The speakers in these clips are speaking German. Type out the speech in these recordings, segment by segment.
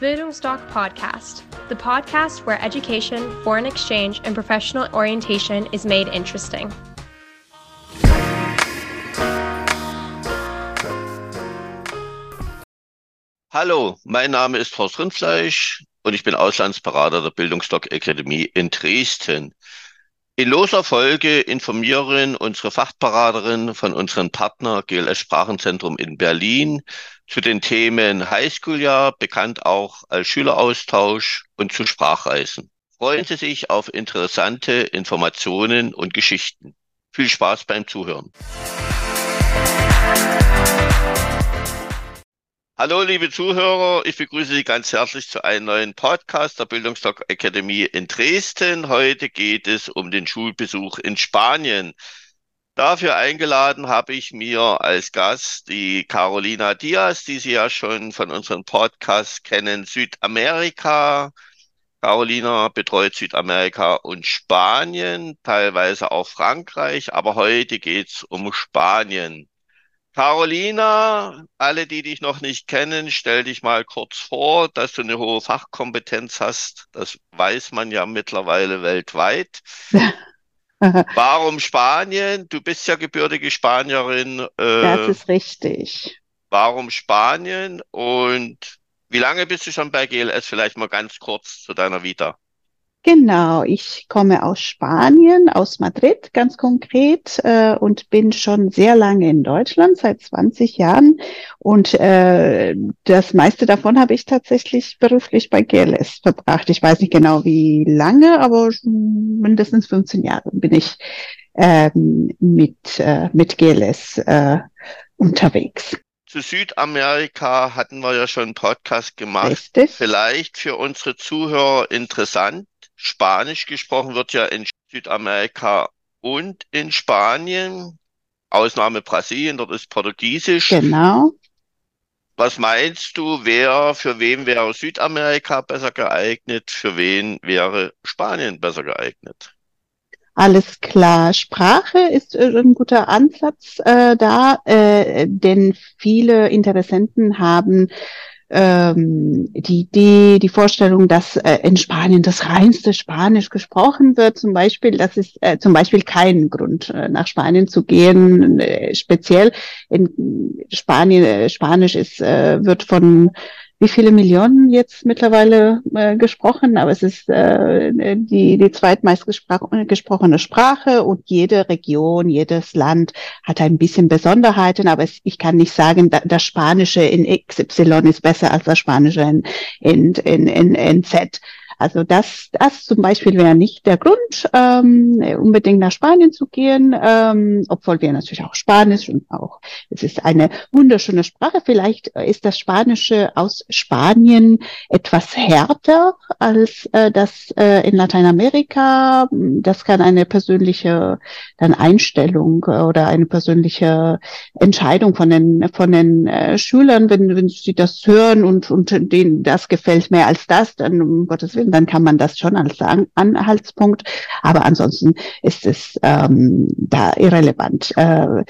Bildungsdoc Podcast, the podcast where education, foreign exchange, and professional orientation is made interesting. Hallo, mein Name ist Horst Rindfleisch und ich bin Auslandsberater der Bildungsdoc Akademie in Dresden. In loser Folge informieren unsere Fachberaterin von unserem Partner GLS Sprachenzentrum in Berlin zu den Themen Highschool-Jahr, bekannt auch als Schüleraustausch und zu Sprachreisen. Freuen Sie sich auf interessante Informationen und Geschichten. Viel Spaß beim Zuhören. Hallo, liebe Zuhörer, ich begrüße Sie ganz herzlich zu einem neuen Podcast der Bildungsdoc Akademie in Dresden. Heute geht es um den Schulbesuch in Spanien. Dafür eingeladen habe ich mir als Gast die Carolina Diaz, die Sie ja schon von unserem Podcast kennen, Südamerika. Carolina betreut Südamerika und Spanien, teilweise auch Frankreich, aber heute geht es um Spanien. Carolina, alle, die dich noch nicht kennen, stell dich mal kurz vor, dass du eine hohe Fachkompetenz hast. Das weiß man ja mittlerweile weltweit. warum Spanien? Du bist ja gebürtige Spanierin. Äh, das ist richtig. Warum Spanien? Und wie lange bist du schon bei GLS? Vielleicht mal ganz kurz zu deiner Vita. Genau, ich komme aus Spanien, aus Madrid ganz konkret äh, und bin schon sehr lange in Deutschland, seit 20 Jahren. Und äh, das meiste davon habe ich tatsächlich beruflich bei GLS verbracht. Ich weiß nicht genau wie lange, aber mindestens 15 Jahre bin ich ähm, mit, äh, mit GLS äh, unterwegs. Zu Südamerika hatten wir ja schon einen Podcast gemacht. Richtig. Vielleicht für unsere Zuhörer interessant. Spanisch gesprochen wird ja in Südamerika und in Spanien. Ausnahme Brasilien, dort ist Portugiesisch. Genau. Was meinst du, wer, für wen wäre Südamerika besser geeignet, für wen wäre Spanien besser geeignet? Alles klar. Sprache ist äh, ein guter Ansatz äh, da, äh, denn viele Interessenten haben ähm, die Idee, die Vorstellung, dass äh, in Spanien das reinste Spanisch gesprochen wird, zum Beispiel, das ist äh, zum Beispiel kein Grund, äh, nach Spanien zu gehen. Äh, speziell in Spanien, äh, Spanisch ist, äh, wird von wie viele Millionen jetzt mittlerweile äh, gesprochen, aber es ist äh, die, die zweitmeist gesprochene Sprache und jede Region, jedes Land hat ein bisschen Besonderheiten, aber es, ich kann nicht sagen, da, das Spanische in XY ist besser als das Spanische in, in, in, in, in Z. Also das, das zum Beispiel wäre nicht der Grund, ähm, unbedingt nach Spanien zu gehen, ähm, obwohl wir natürlich auch Spanisch und auch, es ist eine wunderschöne Sprache. Vielleicht ist das Spanische aus Spanien etwas härter als äh, das äh, in Lateinamerika. Das kann eine persönliche dann Einstellung oder eine persönliche Entscheidung von den von den äh, Schülern, wenn, wenn sie das hören und und denen das gefällt mehr als das, dann um Gottes Willen dann kann man das schon als An Anhaltspunkt. Aber ansonsten ist es ähm, da irrelevant. Äh,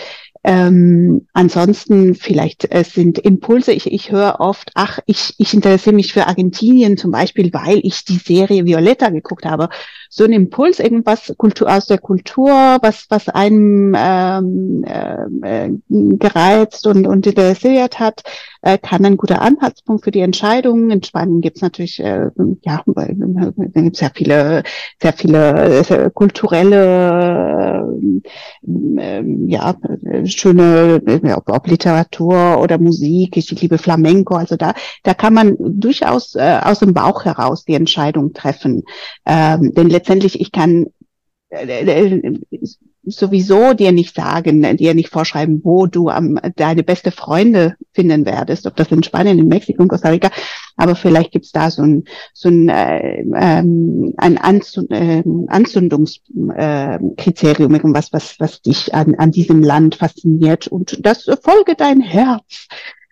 ähm, ansonsten vielleicht äh, sind Impulse. Ich, ich höre oft, ach, ich, ich interessiere mich für Argentinien zum Beispiel, weil ich die Serie Violetta geguckt habe. So ein Impuls, irgendwas Kultur aus der Kultur, was was einem ähm, äh, gereizt und und interessiert hat, äh, kann ein guter Anhaltspunkt für die Entscheidung. In Spanien gibt es natürlich äh, ja da gibt sehr viele sehr viele sehr kulturelle äh, ja schöne, ob, ob Literatur oder Musik, ich liebe Flamenco, also da, da kann man durchaus äh, aus dem Bauch heraus die Entscheidung treffen. Ähm, denn letztendlich, ich kann äh, äh sowieso dir nicht sagen, dir nicht vorschreiben, wo du am, deine beste Freunde finden werdest, ob das in Spanien, in Mexiko, in Costa Rica, aber vielleicht gibt's da so ein, so ein, äh, ähm, ein Anzund, äh, Anzündungskriterium, äh, irgendwas, was, was dich an, an diesem Land fasziniert und das äh, folge dein Herz.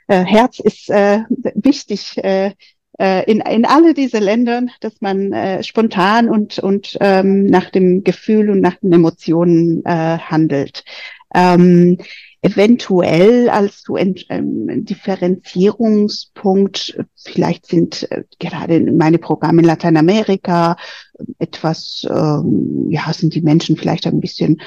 Äh, Herz ist äh, wichtig äh, äh, in, in alle diese Ländern, dass man äh, spontan und, und ähm, nach dem Gefühl und nach den Emotionen äh, handelt. Ähm, eventuell als so ein ähm, Differenzierungspunkt, vielleicht sind äh, gerade meine Programme in Lateinamerika etwas, ähm, ja, sind die Menschen vielleicht ein bisschen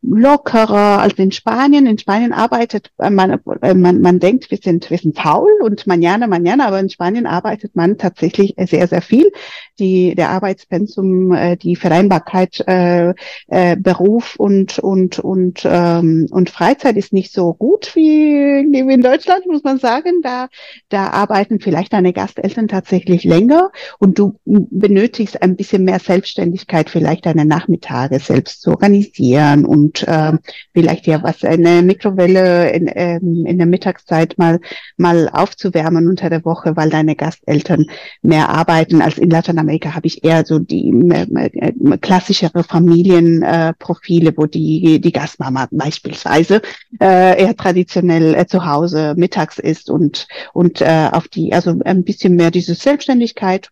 lockerer als in Spanien. In Spanien arbeitet äh, man, äh, man, man denkt, wir sind, wir sind faul und manana, manana, aber in Spanien arbeitet man tatsächlich sehr, sehr viel. Die, der Arbeitspensum, äh, die Vereinbarkeit äh, äh, Beruf und, und, und, ähm, und Freizeit ist nicht so gut wie in Deutschland, muss man sagen. Da, da arbeiten vielleicht deine Gasteltern tatsächlich länger und du benötigst ein bisschen mehr Selbstständigkeit, vielleicht deine Nachmittage selbst zu organisieren und und äh, vielleicht ja was eine Mikrowelle in, ähm, in der Mittagszeit mal mal aufzuwärmen unter der Woche, weil deine Gasteltern mehr arbeiten als in Lateinamerika habe ich eher so die äh, klassischere Familienprofile, äh, wo die die Gastmama beispielsweise äh, eher traditionell äh, zu Hause mittags ist und und äh, auf die also ein bisschen mehr diese Selbstständigkeit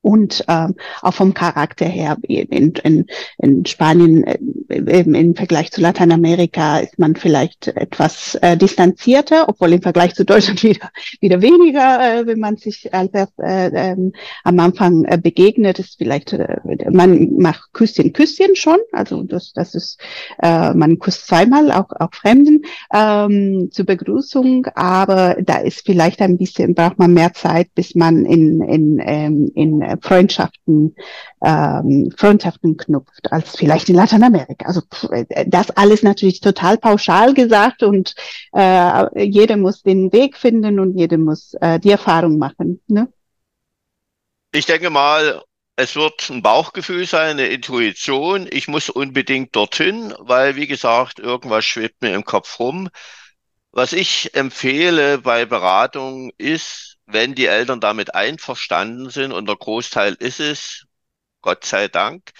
und ähm, auch vom Charakter her in, in, in Spanien äh, im Vergleich zu Lateinamerika ist man vielleicht etwas äh, distanzierter, obwohl im Vergleich zu Deutschland wieder wieder weniger, äh, wenn man sich als äh, ähm, am Anfang äh, begegnet, ist vielleicht äh, man macht Küsschen Küsschen schon, also das das ist äh, man küsst zweimal auch auch Fremden ähm, zur Begrüßung, aber da ist vielleicht ein bisschen braucht man mehr Zeit, bis man in in ähm, in in Freundschaften, ähm, Freundschaften knüpft, als vielleicht in Lateinamerika. Also das alles natürlich total pauschal gesagt und äh, jeder muss den Weg finden und jeder muss äh, die Erfahrung machen. Ne? Ich denke mal, es wird ein Bauchgefühl sein, eine Intuition. Ich muss unbedingt dorthin, weil, wie gesagt, irgendwas schwebt mir im Kopf rum. Was ich empfehle bei Beratung ist, wenn die Eltern damit einverstanden sind, und der Großteil ist es, Gott sei Dank,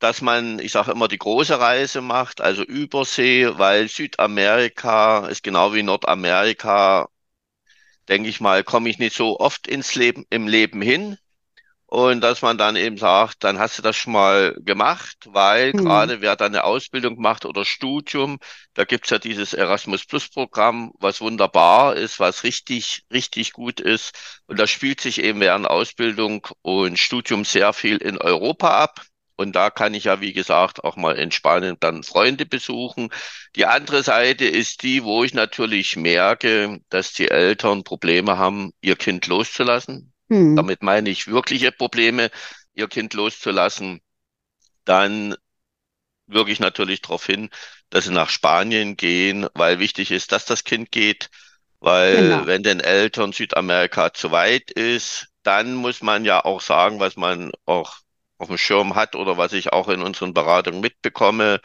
dass man, ich sage immer, die große Reise macht, also Übersee, weil Südamerika ist genau wie Nordamerika, denke ich mal, komme ich nicht so oft ins Leben, im Leben hin. Und dass man dann eben sagt, dann hast du das schon mal gemacht, weil mhm. gerade wer dann eine Ausbildung macht oder Studium, da gibt's ja dieses Erasmus Plus Programm, was wunderbar ist, was richtig, richtig gut ist. Und da spielt sich eben während Ausbildung und Studium sehr viel in Europa ab. Und da kann ich ja, wie gesagt, auch mal in Spanien dann Freunde besuchen. Die andere Seite ist die, wo ich natürlich merke, dass die Eltern Probleme haben, ihr Kind loszulassen hm. damit meine ich wirkliche Probleme, ihr Kind loszulassen, dann wirke ich natürlich darauf hin, dass sie nach Spanien gehen, weil wichtig ist, dass das Kind geht, weil genau. wenn den Eltern Südamerika zu weit ist, dann muss man ja auch sagen, was man auch auf dem Schirm hat oder was ich auch in unseren Beratungen mitbekomme,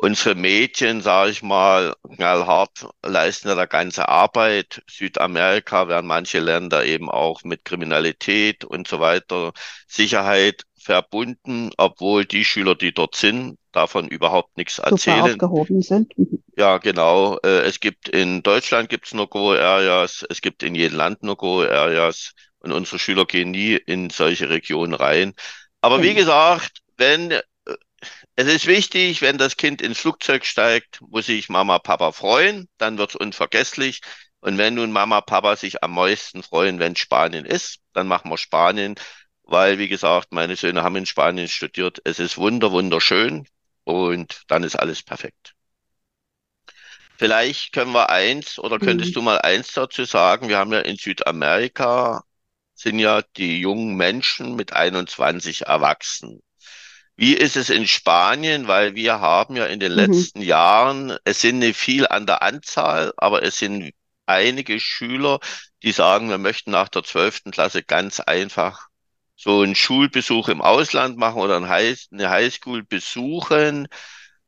Unsere Mädchen, sage ich mal, knallhart leisten ja da ganze Arbeit. Südamerika werden manche Länder eben auch mit Kriminalität und so weiter, Sicherheit verbunden, obwohl die Schüler, die dort sind, davon überhaupt nichts erzählen. Super aufgehoben sind. Mhm. Ja, genau. Äh, es gibt in Deutschland gibt's nur Go Areas, es gibt in jedem Land nur Go Areas und unsere Schüler gehen nie in solche Regionen rein. Aber wie genau. gesagt, wenn es ist wichtig, wenn das Kind ins Flugzeug steigt, muss sich Mama, Papa freuen, dann wird's unvergesslich. Und wenn nun Mama, Papa sich am meisten freuen, wenn Spanien ist, dann machen wir Spanien, weil, wie gesagt, meine Söhne haben in Spanien studiert. Es ist wunder, wunderschön und dann ist alles perfekt. Vielleicht können wir eins oder könntest mhm. du mal eins dazu sagen? Wir haben ja in Südamerika sind ja die jungen Menschen mit 21 erwachsen. Wie ist es in Spanien? Weil wir haben ja in den mhm. letzten Jahren, es sind nicht viel an der Anzahl, aber es sind einige Schüler, die sagen, wir möchten nach der zwölften Klasse ganz einfach so einen Schulbesuch im Ausland machen oder eine Highschool besuchen.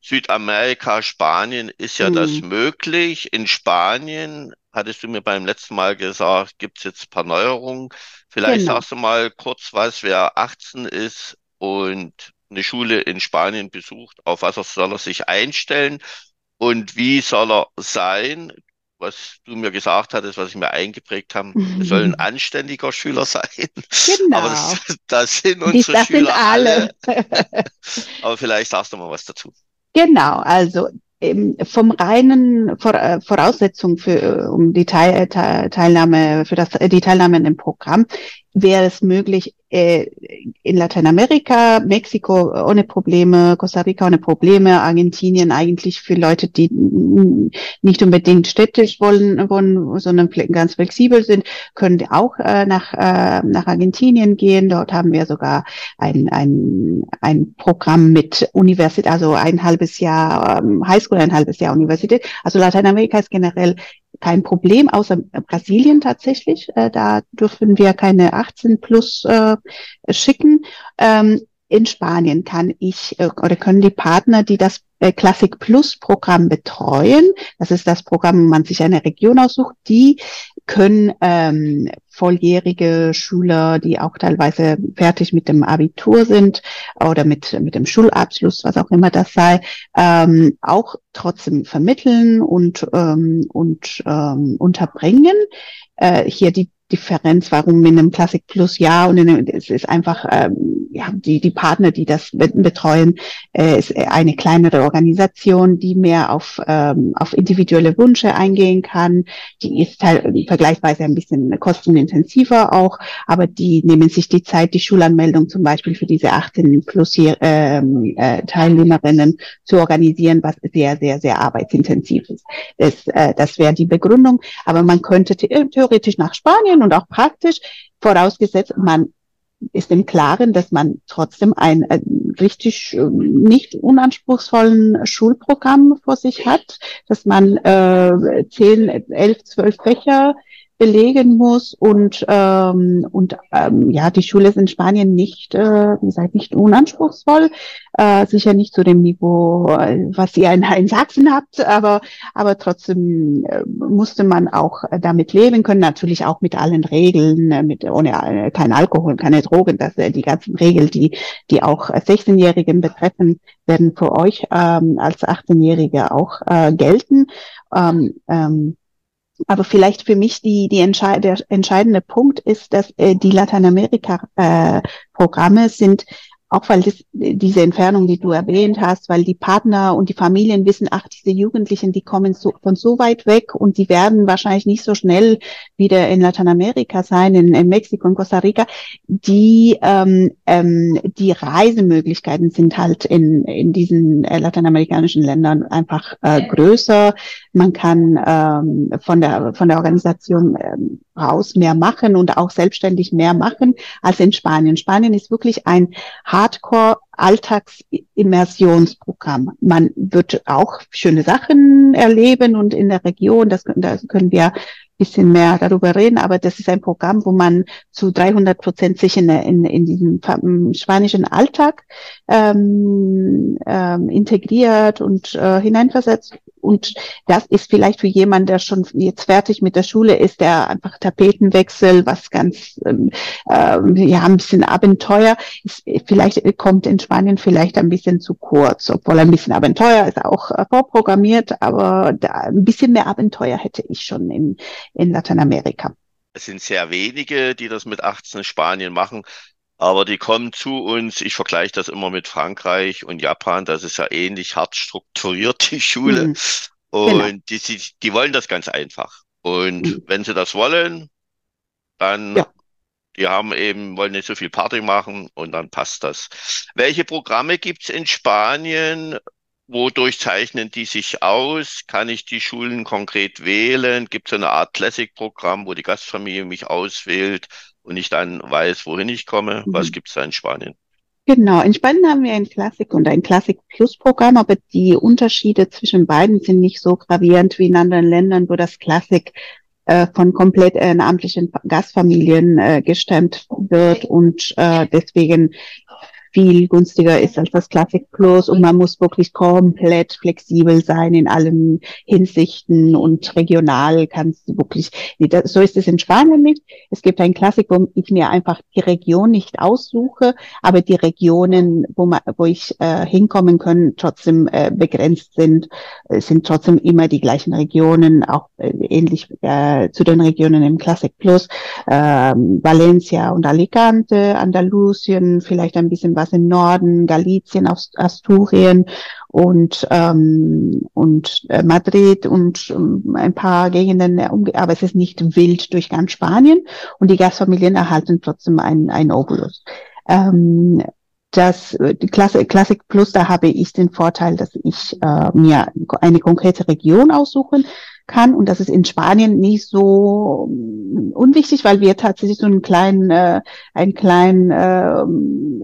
Südamerika, Spanien ist ja mhm. das möglich. In Spanien, hattest du mir beim letzten Mal gesagt, gibt es jetzt ein paar Neuerungen. Vielleicht genau. sagst du mal kurz was, wer 18 ist und eine Schule in Spanien besucht, auf was soll er sich einstellen und wie soll er sein? Was du mir gesagt hattest, was ich mir eingeprägt habe, er soll ein anständiger Schüler sein. Genau. Aber das, das sind unsere das Schüler sind alle. alle. Aber vielleicht sagst du mal was dazu. Genau, also vom reinen äh, Voraussetzung für um die Teilnahme für das die Teilnahme in dem Programm wäre es möglich, äh, in Lateinamerika, Mexiko ohne Probleme, Costa Rica ohne Probleme, Argentinien eigentlich für Leute, die nicht unbedingt städtisch wollen, wollen sondern ganz flexibel sind, können auch äh, nach, äh, nach Argentinien gehen. Dort haben wir sogar ein, ein, ein Programm mit Universität, also ein halbes Jahr ähm, Highschool, ein halbes Jahr Universität. Also Lateinamerika ist generell kein Problem, außer Brasilien tatsächlich. Äh, da dürfen wir keine 18 plus äh, schicken. Ähm, in Spanien kann ich äh, oder können die Partner, die das äh, Classic Plus Programm betreuen, das ist das Programm, wo man sich eine Region aussucht, die können ähm, volljährige Schüler, die auch teilweise fertig mit dem Abitur sind oder mit, mit dem Schulabschluss, was auch immer das sei, ähm, auch trotzdem vermitteln und, ähm, und ähm, unterbringen. Äh, hier die Differenz, warum in einem Classic Plus ja und in einem, es ist einfach ähm, ja die die Partner, die das betreuen, äh, ist eine kleinere Organisation, die mehr auf ähm, auf individuelle Wünsche eingehen kann. Die ist halt vergleichsweise ein bisschen kostenintensiver auch, aber die nehmen sich die Zeit, die Schulanmeldung zum Beispiel für diese 18 Plus hier, ähm, äh, Teilnehmerinnen zu organisieren, was sehr sehr sehr arbeitsintensiv ist. Das, äh, das wäre die Begründung, aber man könnte theoretisch nach Spanien und auch praktisch, vorausgesetzt, man ist im Klaren, dass man trotzdem ein, ein richtig äh, nicht unanspruchsvollen Schulprogramm vor sich hat, dass man äh, zehn, elf, zwölf Fächer belegen muss und ähm, und ähm, ja die Schule ist in Spanien nicht äh, wie gesagt nicht unanspruchsvoll äh, sicher nicht zu dem Niveau was ihr in, in Sachsen habt aber aber trotzdem äh, musste man auch damit leben können natürlich auch mit allen Regeln äh, mit ohne äh, kein Alkohol keine Drogen dass äh, die ganzen Regeln die die auch 16-Jährigen betreffen werden für euch ähm, als 18-Jährige auch äh, gelten. Ähm, ähm, aber vielleicht für mich die, die entscheid der entscheidende Punkt ist, dass äh, die Lateinamerika-Programme äh, sind auch weil das, diese Entfernung, die du erwähnt hast, weil die Partner und die Familien wissen, ach, diese Jugendlichen, die kommen so, von so weit weg und die werden wahrscheinlich nicht so schnell wieder in Lateinamerika sein, in, in Mexiko und Costa Rica. Die, ähm, ähm, die Reisemöglichkeiten sind halt in, in diesen äh, lateinamerikanischen Ländern einfach äh, größer. Man kann ähm, von der von der Organisation ähm, raus mehr machen und auch selbstständig mehr machen als in Spanien. Spanien ist wirklich ein Hardcore Alltagsimmersionsprogramm. Man wird auch schöne Sachen erleben und in der Region, das, das können wir bisschen mehr darüber reden, aber das ist ein Programm, wo man zu 300 Prozent sich in, in, in diesen spanischen Alltag ähm, ähm, integriert und äh, hineinversetzt. Und das ist vielleicht für jemanden, der schon jetzt fertig mit der Schule ist, der einfach Tapetenwechsel, was ganz, ähm, ähm, ja, ein bisschen Abenteuer, ist, vielleicht kommt in Spanien vielleicht ein bisschen zu kurz, obwohl ein bisschen Abenteuer ist auch äh, vorprogrammiert, aber da, ein bisschen mehr Abenteuer hätte ich schon in, in Lateinamerika. Es sind sehr wenige, die das mit 18 Spanien machen, aber die kommen zu uns. Ich vergleiche das immer mit Frankreich und Japan. Das ist ja ähnlich hart strukturiert, die Schule. Mhm. Und genau. die, die, die wollen das ganz einfach. Und mhm. wenn sie das wollen, dann ja. Die haben eben, wollen nicht so viel Party machen und dann passt das. Welche Programme gibt's in Spanien? Wodurch zeichnen die sich aus? Kann ich die Schulen konkret wählen? Gibt es eine Art Classic-Programm, wo die Gastfamilie mich auswählt und ich dann weiß, wohin ich komme? Mhm. Was gibt es da in Spanien? Genau, in Spanien haben wir ein Classic und ein Classic Plus Programm, aber die Unterschiede zwischen beiden sind nicht so gravierend wie in anderen Ländern, wo das Classic äh, von komplett ehrenamtlichen Gastfamilien äh, gestemmt wird und äh, deswegen viel günstiger ist als das Classic Plus. Und man muss wirklich komplett flexibel sein in allen Hinsichten. Und regional kannst du wirklich, so ist es in Spanien nicht. Es gibt ein Classic, wo ich mir einfach die Region nicht aussuche, aber die Regionen, wo, man, wo ich äh, hinkommen kann, trotzdem äh, begrenzt sind, es sind trotzdem immer die gleichen Regionen, auch äh, ähnlich äh, zu den Regionen im Classic Plus, äh, Valencia und Alicante, Andalusien, vielleicht ein bisschen was im Norden, Galizien, Asturien und, ähm, und äh, Madrid und ähm, ein paar Gegenden, äh, aber es ist nicht wild durch ganz Spanien und die Gastfamilien erhalten trotzdem ein, ein Obolus. Ähm, das die Klasse, Classic Plus, da habe ich den Vorteil, dass ich äh, mir eine konkrete Region aussuchen kann. Und das ist in Spanien nicht so mm, unwichtig, weil wir tatsächlich so einen kleinen, äh, ein kleinen äh,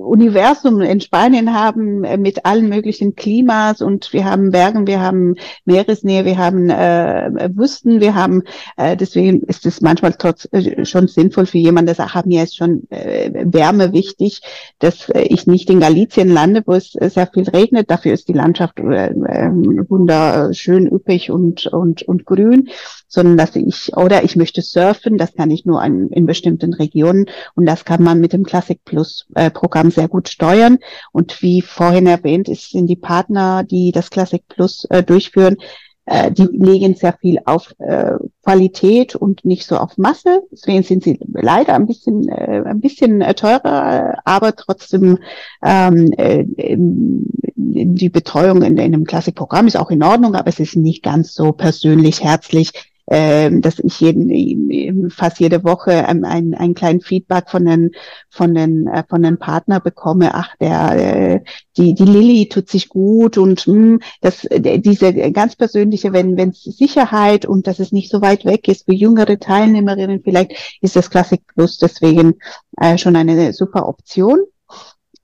Universum in Spanien haben äh, mit allen möglichen Klimas und wir haben Bergen, wir haben Meeresnähe, wir haben äh, Wüsten, wir haben, äh, deswegen ist es manchmal trotz, äh, schon sinnvoll für jemanden, der sagt, ah, mir ist schon äh, Wärme wichtig, dass äh, ich nicht in Galicien lande, wo es äh, sehr viel regnet. Dafür ist die Landschaft äh, äh, wunderschön üppig und, und, und grün, sondern dass ich, oder ich möchte surfen, das kann ich nur an, in bestimmten Regionen und das kann man mit dem Classic Plus äh, Programm sehr gut steuern. Und wie vorhin erwähnt, ist, sind die Partner, die das Classic Plus äh, durchführen, äh, die legen sehr viel auf äh, Qualität und nicht so auf Masse. Deswegen sind sie leider ein bisschen, äh, ein bisschen äh, teurer, aber trotzdem ähm, äh, die Betreuung in, in einem Klassikprogramm ist auch in Ordnung, aber es ist nicht ganz so persönlich, herzlich äh, dass ich jeden, fast jede Woche ein, ein, ein kleinen Feedback von den von den äh, von den Partner bekomme. Ach, der äh, die die Lilly tut sich gut und mh, hm, das äh, diese ganz persönliche, wenn wenn Sicherheit und dass es nicht so weit weg ist für jüngere Teilnehmerinnen, vielleicht ist das Classic Plus deswegen äh, schon eine super Option.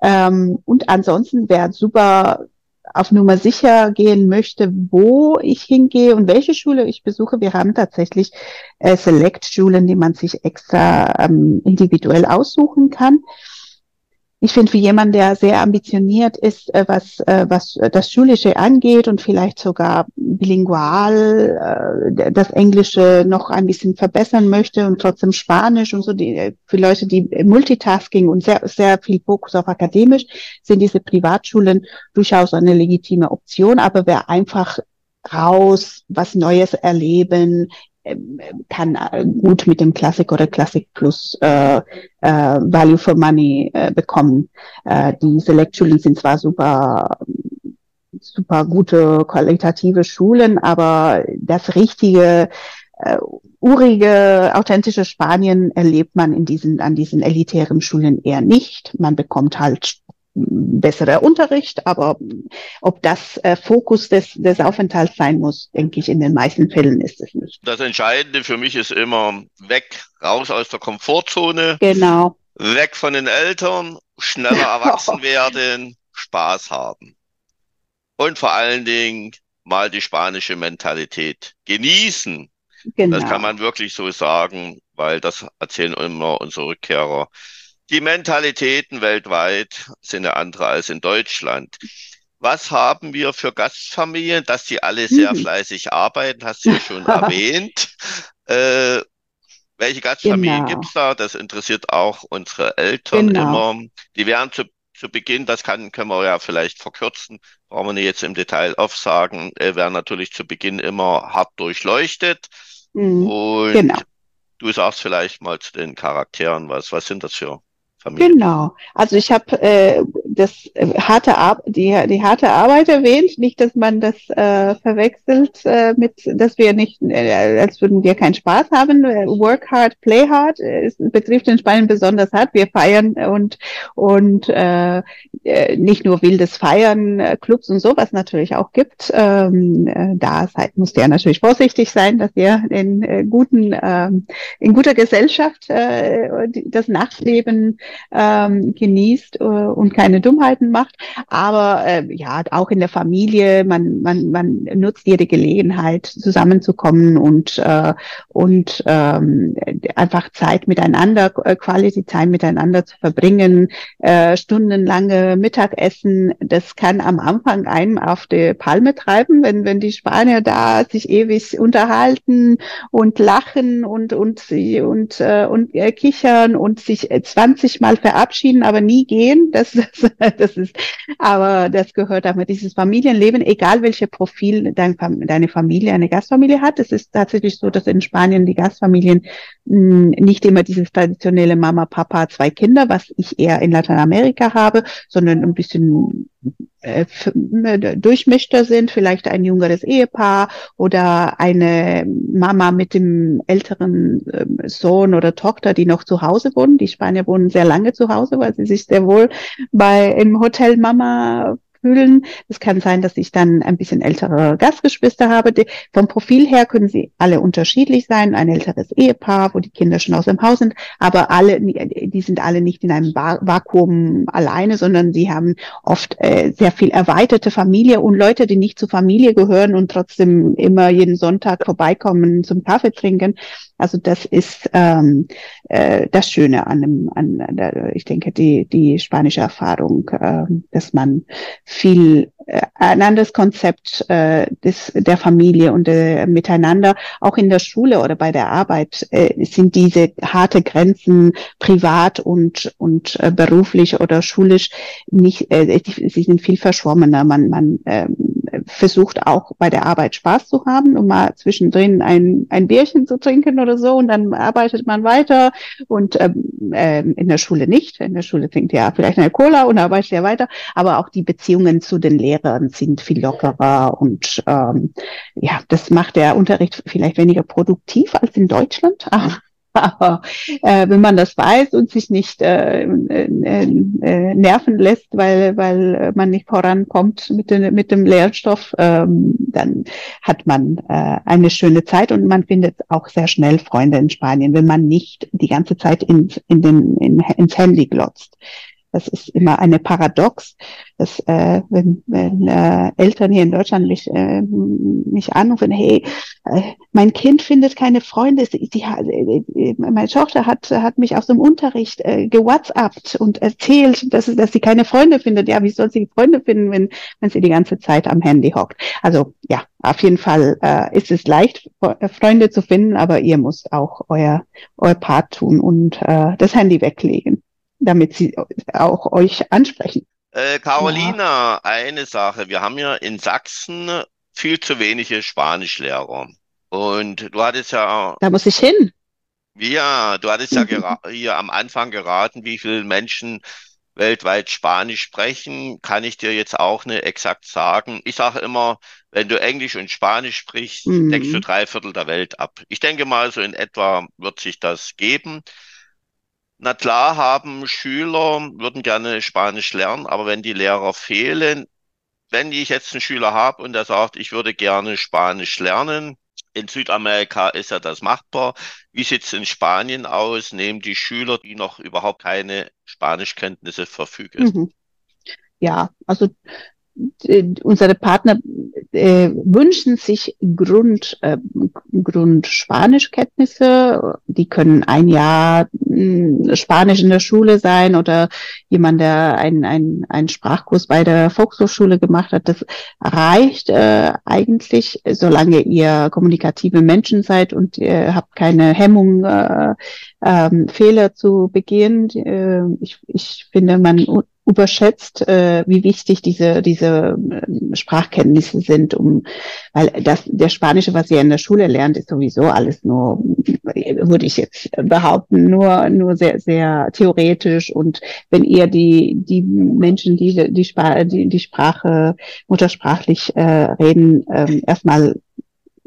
Ähm, und ansonsten wäre super auf Nummer sicher gehen möchte, wo ich hingehe und welche Schule ich besuche. Wir haben tatsächlich äh, Select-Schulen, die man sich extra ähm, individuell aussuchen kann ich finde, für jemand, der sehr ambitioniert ist, äh, was, äh, was das Schulische angeht und vielleicht sogar bilingual äh, das Englische noch ein bisschen verbessern möchte und trotzdem Spanisch und so, die, für Leute, die Multitasking und sehr, sehr viel Fokus auf akademisch, sind diese Privatschulen durchaus eine legitime Option. Aber wer einfach raus, was Neues erleben, kann äh, gut mit dem Classic oder Classic Plus äh, äh, Value for Money äh, bekommen. Äh, die Select-Schulen sind zwar super super gute qualitative Schulen, aber das richtige äh, urige, authentische Spanien erlebt man in diesen, an diesen elitären Schulen eher nicht. Man bekommt halt besserer Unterricht, aber ob das äh, Fokus des, des Aufenthalts sein muss, denke ich, in den meisten Fällen ist es nicht. Das Entscheidende für mich ist immer weg, raus aus der Komfortzone. Genau. Weg von den Eltern, schneller erwachsen werden, Spaß haben. Und vor allen Dingen mal die spanische Mentalität genießen. Genau. Das kann man wirklich so sagen, weil das erzählen immer unsere Rückkehrer die Mentalitäten weltweit sind ja andere als in Deutschland. Was haben wir für Gastfamilien, dass die alle sehr mhm. fleißig arbeiten, hast du ja schon erwähnt. Äh, welche Gastfamilien genau. gibt's da? Das interessiert auch unsere Eltern genau. immer. Die werden zu, zu Beginn, das kann, können wir ja vielleicht verkürzen, brauchen wir nicht jetzt im Detail aufsagen, äh, werden natürlich zu Beginn immer hart durchleuchtet. Mhm. Und genau. du sagst vielleicht mal zu den Charakteren was. Was sind das für Familie. Genau. Also ich habe äh, das äh, harte Ar die, die harte Arbeit erwähnt, nicht, dass man das äh, verwechselt äh, mit, dass wir nicht, äh, als würden wir keinen Spaß haben. Work hard, play hard, es betrifft in Spanien besonders hart. Wir feiern und und äh, äh nicht nur wildes Feiern, äh, Clubs und so, was natürlich auch gibt. Ähm, äh, da seid, musst ihr natürlich vorsichtig sein, dass ihr in äh, guten, äh, in guter Gesellschaft äh, das Nachtleben ähm, genießt äh, und keine Dummheiten macht. Aber äh, ja, auch in der Familie, man, man, man nutzt jede Gelegenheit, zusammenzukommen und, äh, und ähm, einfach Zeit miteinander, äh, Quality Time miteinander zu verbringen, äh, stundenlange Mittagessen. Das kann am Anfang einem auf die Palme treiben, wenn, wenn die Spanier da sich ewig unterhalten und lachen und, und, und, äh, und äh, kichern und sich 20 Mal verabschieden, aber nie gehen. Das, das das ist, aber das gehört damit. Dieses Familienleben, egal welche Profil dein, deine Familie, eine Gastfamilie hat, es ist tatsächlich so, dass in Spanien die Gastfamilien mh, hm, nicht immer dieses traditionelle Mama, Papa, zwei Kinder, was ich eher in Lateinamerika habe, sondern ein bisschen Durchmischter sind, vielleicht ein jüngeres Ehepaar oder eine Mama mit dem älteren ähm, Sohn oder Tochter, die noch zu Hause wohnen. Die Spanier wohnen sehr lange zu Hause, weil sie sich sehr wohl bei im Hotel Mama fühlen. Es kann sein, dass ich dann ein bisschen ältere Gastgeschwister habe. Die, vom Profil her können sie alle unterschiedlich sein. Ein älteres Ehepaar, wo die Kinder schon aus dem Haus sind, aber alle, die sind alle nicht in einem Vakuum alleine, sondern sie haben oft äh, sehr viel erweiterte Familie und Leute, die nicht zur Familie gehören und trotzdem immer jeden Sonntag vorbeikommen zum Kaffee trinken. Also das ist ähm, äh, das Schöne an, dem, an der, ich denke, die, die spanische Erfahrung, äh, dass man viel äh, ein anderes Konzept äh, des, der Familie und äh, miteinander, auch in der Schule oder bei der Arbeit, äh, sind diese harte Grenzen privat und, und äh, beruflich oder schulisch nicht, äh, sie sind viel verschwommener. Man, man äh, versucht auch bei der Arbeit Spaß zu haben, um mal zwischendrin ein, ein Bierchen zu trinken oder so und dann arbeitet man weiter und ähm, äh, in der Schule nicht. In der Schule trinkt ja vielleicht eine Cola und arbeitet ja weiter, aber auch die Beziehungen zu den Lehrern sind viel lockerer und ähm, ja, das macht der Unterricht vielleicht weniger produktiv als in Deutschland. Aber äh, wenn man das weiß und sich nicht äh, äh, äh, nerven lässt, weil, weil man nicht vorankommt mit, den, mit dem Lehrstoff, ähm, dann hat man äh, eine schöne Zeit und man findet auch sehr schnell Freunde in Spanien, wenn man nicht die ganze Zeit in, in den, in, ins Handy glotzt. Das ist immer eine Paradox, dass äh, wenn, wenn äh, Eltern hier in Deutschland mich, äh, mich anrufen, hey, äh, mein Kind findet keine Freunde, die, die, äh, meine Tochter hat, hat mich aus dem Unterricht äh, gewhatsappt und erzählt, dass, dass sie keine Freunde findet. Ja, wie soll sie Freunde finden, wenn, wenn sie die ganze Zeit am Handy hockt? Also ja, auf jeden Fall äh, ist es leicht, Freunde zu finden, aber ihr müsst auch euer, euer Part tun und äh, das Handy weglegen damit sie auch euch ansprechen. Äh, Carolina, ja. eine Sache. Wir haben ja in Sachsen viel zu wenige Spanischlehrer. Und du hattest ja. Da muss ich hin. Ja, du hattest ja hier am Anfang geraten, wie viele Menschen weltweit Spanisch sprechen, kann ich dir jetzt auch nicht exakt sagen. Ich sage immer, wenn du Englisch und Spanisch sprichst, mhm. deckst du drei Viertel der Welt ab. Ich denke mal, so in etwa wird sich das geben. Na klar haben Schüler, würden gerne Spanisch lernen, aber wenn die Lehrer fehlen, wenn ich jetzt einen Schüler habe und der sagt, ich würde gerne Spanisch lernen, in Südamerika ist ja das machbar. Wie sieht es in Spanien aus? Nehmen die Schüler, die noch überhaupt keine Spanischkenntnisse verfügen? Mhm. Ja, also unsere Partner äh, wünschen sich Grund, äh, Grund Spanischkenntnisse. Die können ein Jahr mh, hm, Spanisch in der Schule sein oder jemand, der einen ein, ein Sprachkurs bei der Volkshochschule gemacht hat. Das reicht äh, eigentlich, solange ihr kommunikative Menschen seid und ihr habt keine Hemmung, äh, äh, Fehler zu begehen. Äh, ich, ich finde, man überschätzt, äh, wie wichtig diese, diese äh, Sprachkenntnisse sind, um, weil das, der Spanische, was ihr in der Schule lernt, ist sowieso alles nur, würde ich jetzt behaupten, nur, nur sehr, sehr theoretisch. Und wenn ihr die, die Menschen, die die, die, die Sprache muttersprachlich äh, reden, äh, erstmal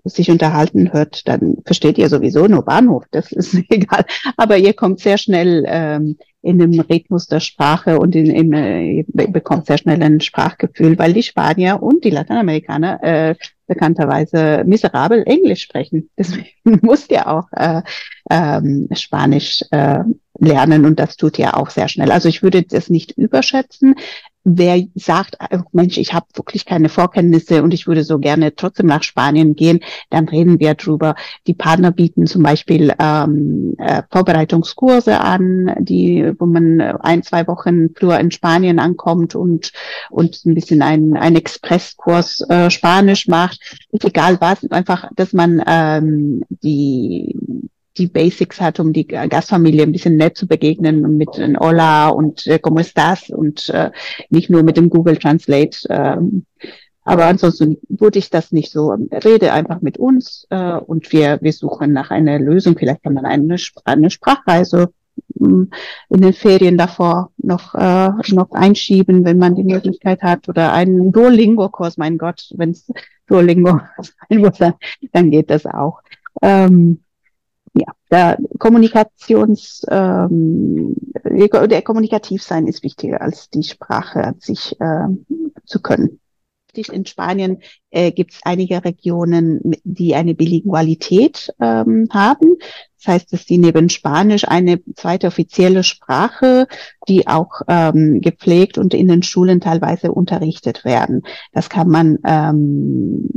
sich unterhalten hört, dann versteht ihr sowieso nur Bahnhof, das ist egal. Aber ihr kommt sehr schnell ähm, in dem Rhythmus der Sprache und in, in, äh, bekommt sehr schnell ein Sprachgefühl, weil die Spanier und die Lateinamerikaner äh, bekannterweise miserabel Englisch sprechen. Deswegen muss ihr auch äh, ähm, Spanisch äh, lernen und das tut ihr auch sehr schnell. Also ich würde das nicht überschätzen wer sagt, oh Mensch, ich habe wirklich keine Vorkenntnisse und ich würde so gerne trotzdem nach Spanien gehen, dann reden wir drüber. Die Partner bieten zum Beispiel ähm, äh, Vorbereitungskurse an, die, wo man ein, zwei Wochen früher in Spanien ankommt und und ein bisschen ein, ein Expresskurs äh, Spanisch macht. Ist egal was, einfach, dass man ähm, die die Basics hat, um die Gastfamilie ein bisschen nett zu begegnen und mit ein Hola und äh, ¿cómo estás und äh, nicht nur mit dem Google Translate. Ähm, aber ansonsten würde ich das nicht so. Rede einfach mit uns äh, und wir, wir suchen nach einer Lösung. Vielleicht kann man eine, eine Sprachreise hm, in den Ferien davor noch, äh, noch einschieben, wenn man die Möglichkeit hat. Oder einen Duolingo-Kurs, mein Gott, wenn es Duolingo sein muss, dann geht das auch. Ähm, ja, der Kommunikations, ähm, der Kommunikativsein ist wichtiger als die Sprache an sich äh, zu können. In Spanien äh, gibt es einige Regionen, die eine Bilingualität ähm, haben. Das heißt, dass die neben Spanisch eine zweite offizielle Sprache, die auch ähm, gepflegt und in den Schulen teilweise unterrichtet werden. Das kann man ähm,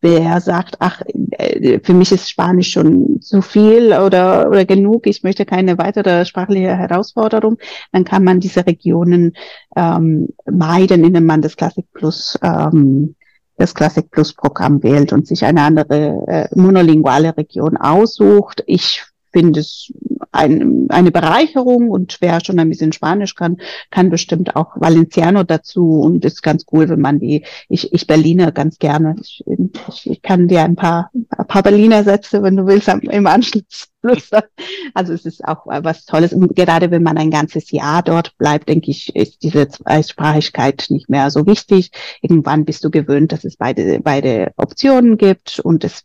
wer sagt, ach, äh, für mich ist Spanisch schon zu viel oder, oder genug, ich möchte keine weitere sprachliche Herausforderung, dann kann man diese Regionen ähm, meiden, indem man das Classic Plus ähm, das Classic Plus Programm wählt und sich eine andere äh, monolinguale Region aussucht. Ich finde es ein, eine Bereicherung und wer schon ein bisschen Spanisch kann, kann bestimmt auch Valenciano dazu und ist ganz cool, wenn man die, ich, ich Berliner ganz gerne. Ich, ich, ich kann dir ein paar, ein paar Berliner Sätze, wenn du willst, im Anschluss flüstern. Also es ist auch was Tolles. Und gerade wenn man ein ganzes Jahr dort bleibt, denke ich, ist diese Zweisprachigkeit nicht mehr so wichtig. Irgendwann bist du gewöhnt, dass es beide, beide Optionen gibt und es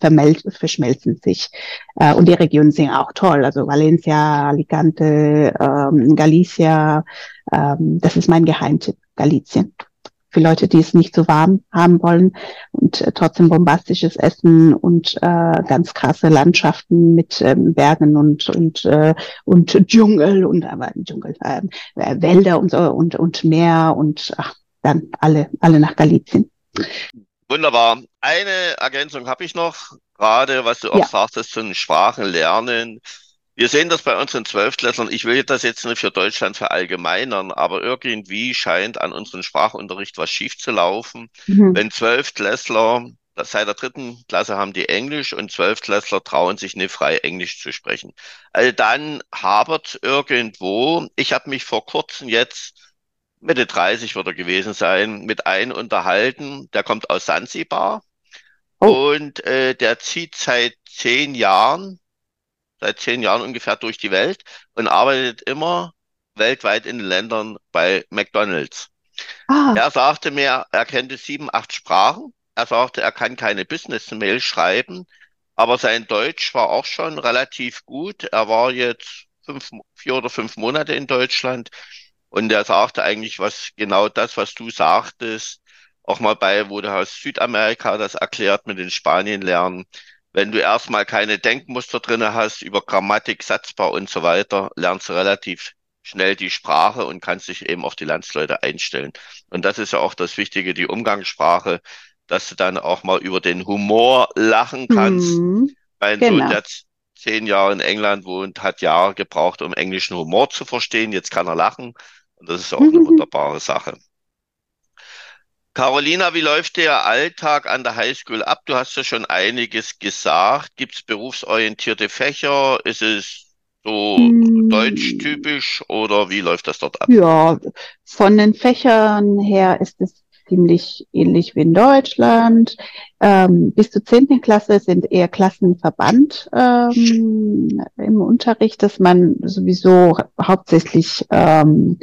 verschmelzen sich. Äh, und die Regionen sind auch toll. Also Valencia, Alicante, ähm, Galicia, ähm, das ist mein Geheimtipp, Galicien für Leute, die es nicht so warm haben wollen und äh, trotzdem bombastisches Essen und äh, ganz krasse Landschaften mit ähm, Bergen und und äh, und Dschungel und aber Dschungel äh, Wälder und so und und Meer und ach, dann alle alle nach Galizien. Wunderbar. Eine Ergänzung habe ich noch, gerade was du auch ja. sagtest, zum Sprachenlernen. Wir sehen das bei unseren Zwölftklässlern. Ich will das jetzt nicht für Deutschland verallgemeinern, aber irgendwie scheint an unserem Sprachunterricht was schief zu laufen. Mhm. Wenn Zwölftklässler, seit der dritten Klasse haben die Englisch und Zwölftklässler trauen sich nicht frei Englisch zu sprechen. Also dann habert irgendwo. Ich habe mich vor kurzem jetzt Mitte 30 wird er gewesen sein, mit einem unterhalten, der kommt aus Sansibar oh. und äh, der zieht seit zehn Jahren seit zehn Jahren ungefähr durch die Welt und arbeitet immer weltweit in den Ländern bei McDonald's. Ah. Er sagte mir, er kennt sieben, acht Sprachen. Er sagte, er kann keine Business-Mail schreiben, aber sein Deutsch war auch schon relativ gut. Er war jetzt fünf, vier oder fünf Monate in Deutschland und er sagte eigentlich, was genau das, was du sagtest, auch mal bei, wo du aus Südamerika das erklärt mit den Spanien lernen wenn du erstmal keine Denkmuster drinne hast über Grammatik, Satzbau und so weiter, lernst du relativ schnell die Sprache und kannst dich eben auf die Landsleute einstellen. Und das ist ja auch das Wichtige, die Umgangssprache, dass du dann auch mal über den Humor lachen kannst. Mhm, mein genau. Sohn, der zehn Jahre in England wohnt, hat Jahre gebraucht, um englischen Humor zu verstehen. Jetzt kann er lachen. Und das ist auch eine wunderbare Sache. Carolina, wie läuft der Alltag an der Highschool ab? Du hast ja schon einiges gesagt. Gibt es berufsorientierte Fächer? Ist es so hm. deutschtypisch oder wie läuft das dort ab? Ja, von den Fächern her ist es ziemlich ähnlich wie in Deutschland. Ähm, bis zur zehnten Klasse sind eher Klassenverband ähm, im Unterricht, dass man sowieso hauptsächlich ähm,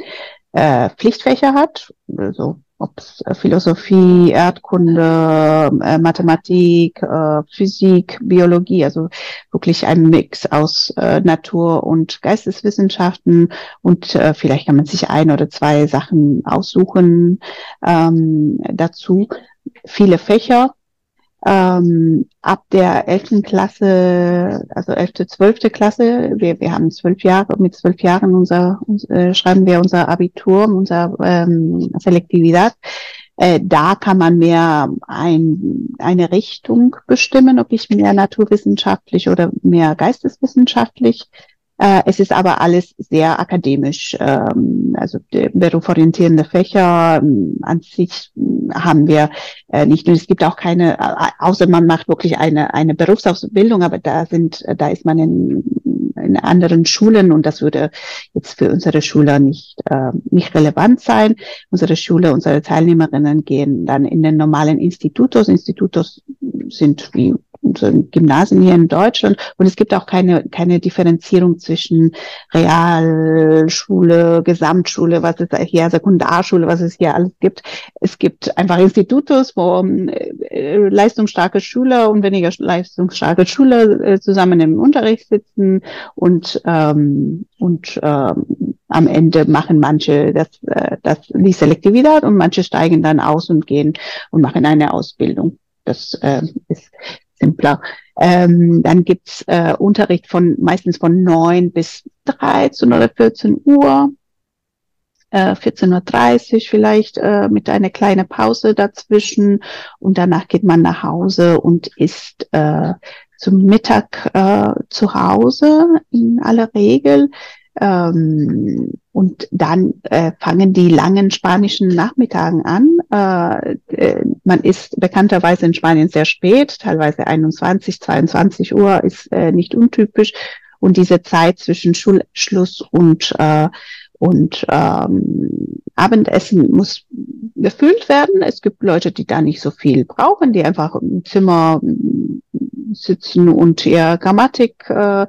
äh, Pflichtfächer hat, also ob es äh, Philosophie, Erdkunde, äh, Mathematik, äh, Physik, Biologie, also wirklich ein Mix aus Natur- und Geisteswissenschaften und vielleicht kann man sich ein oder zwei Sachen aussuchen ähm, dazu. Viele Fächer, ähm, ab der elften Klasse, also elfte, zwölfte Klasse, wir, wir haben zwölf Jahre, mit zwölf Jahren unser, äh, schreiben wir unser Abitur, unser ähm, Selektivität. Äh, da kann man mehr ein, eine Richtung bestimmen, ob ich mehr naturwissenschaftlich oder mehr geisteswissenschaftlich äh, es ist aber alles sehr akademisch, ähm, also beruforientierende Fächer ähm, an sich haben wir äh, nicht. Und es gibt auch keine, äh, außer man macht wirklich eine, eine Berufsausbildung, aber da sind, da ist man in, in anderen Schulen und das würde jetzt für unsere Schüler nicht, äh, nicht relevant sein. Unsere Schule, unsere Teilnehmerinnen gehen dann in den normalen Institutos. Institutos sind wie unseren Gymnasien hier in Deutschland. Und es gibt auch keine, keine Differenzierung zwischen Realschule, Gesamtschule, was es hier, Sekundarschule, was es hier alles gibt. Es gibt einfach Institutos, wo äh, leistungsstarke Schüler und weniger leistungsstarke Schüler äh, zusammen im Unterricht sitzen und, ähm, und ähm, am Ende machen manche das, äh, das, die Selektivität und manche steigen dann aus und gehen und machen eine Ausbildung. Das äh, ist simpler. Ähm, dann gibt's äh, Unterricht von meistens von neun bis 13 oder 14 Uhr. Äh, 14.30 Uhr vielleicht äh, mit einer kleinen Pause dazwischen und danach geht man nach Hause und isst äh, zum Mittag äh, zu Hause in aller Regel. Ähm, und dann äh, fangen die langen spanischen Nachmittagen an. Äh, äh, man ist bekannterweise in Spanien sehr spät, teilweise 21, 22 Uhr ist äh, nicht untypisch. Und diese Zeit zwischen Schulschluss und äh, und ähm, Abendessen muss gefüllt werden. Es gibt Leute, die da nicht so viel brauchen, die einfach im Zimmer sitzen und eher Grammatik äh,